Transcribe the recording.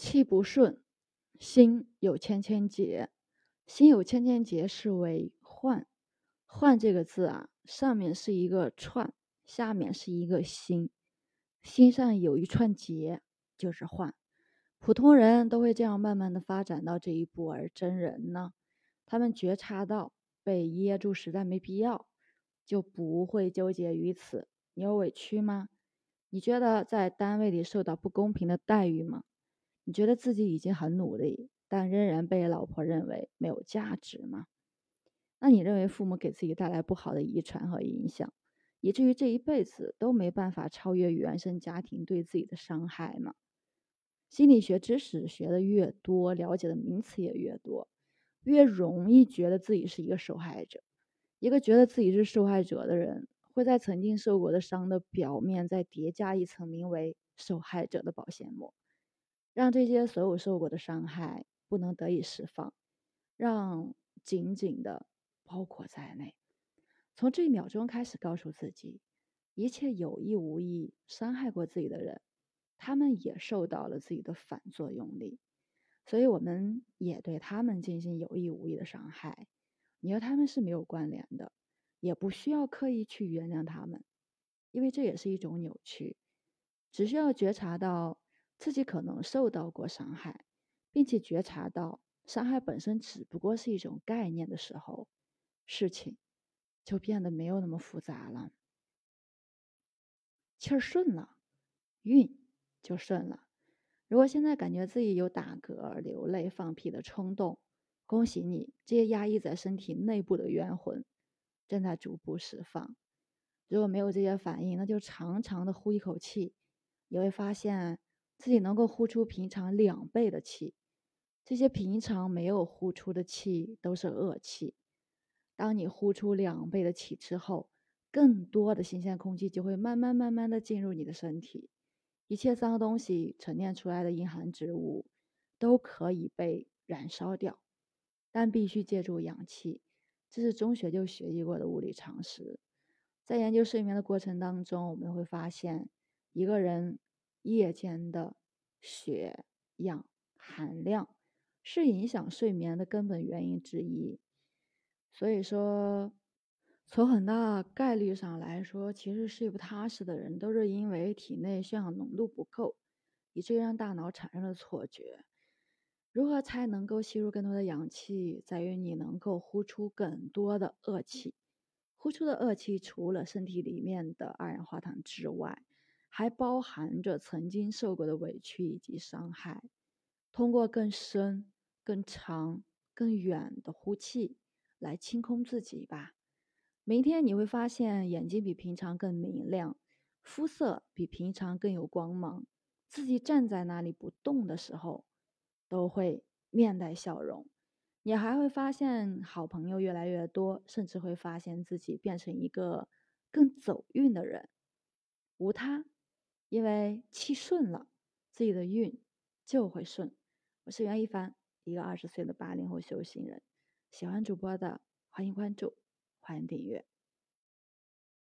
气不顺，心有千千结。心有千千结，是为患。患这个字啊，上面是一个串，下面是一个心。心上有一串结，就是患。普通人都会这样慢慢的发展到这一步，而真人呢，他们觉察到被噎住实在没必要，就不会纠结于此。你有委屈吗？你觉得在单位里受到不公平的待遇吗？你觉得自己已经很努力，但仍然被老婆认为没有价值吗？那你认为父母给自己带来不好的遗传和影响，以至于这一辈子都没办法超越原生家庭对自己的伤害吗？心理学知识学的越多，了解的名词也越多，越容易觉得自己是一个受害者。一个觉得自己是受害者的人，会在曾经受过的伤的表面再叠加一层名为受害者的保鲜膜，让这些所有受过的伤害不能得以释放，让紧紧的包裹在内。从这一秒钟开始，告诉自己，一切有意无意伤害过自己的人。他们也受到了自己的反作用力，所以我们也对他们进行有意无意的伤害。你和他们是没有关联的，也不需要刻意去原谅他们，因为这也是一种扭曲。只需要觉察到自己可能受到过伤害，并且觉察到伤害本身只不过是一种概念的时候，事情就变得没有那么复杂了。气儿顺了，运。就顺了。如果现在感觉自己有打嗝、流泪、放屁的冲动，恭喜你，这些压抑在身体内部的冤魂正在逐步释放。如果没有这些反应，那就长长的呼一口气，你会发现自己能够呼出平常两倍的气。这些平常没有呼出的气都是恶气。当你呼出两倍的气之后，更多的新鲜空气就会慢慢慢慢的进入你的身体。一切脏东西沉淀出来的阴寒之物，都可以被燃烧掉，但必须借助氧气。这是中学就学习过的物理常识。在研究睡眠的过程当中，我们会发现，一个人夜间的血氧含量是影响睡眠的根本原因之一。所以说。从很大概率上来说，其实睡不踏实的人都是因为体内血氧浓度不够，以至于让大脑产生了错觉。如何才能够吸入更多的氧气，在于你能够呼出更多的恶气。呼出的恶气，除了身体里面的二氧化碳之外，还包含着曾经受过的委屈以及伤害。通过更深、更长、更远的呼气，来清空自己吧。明天你会发现眼睛比平常更明亮，肤色比平常更有光芒。自己站在那里不动的时候，都会面带笑容。你还会发现好朋友越来越多，甚至会发现自己变成一个更走运的人。无他，因为气顺了，自己的运就会顺。我是袁一凡，一个二十岁的八零后修行人。喜欢主播的，欢迎关注。欢迎订阅。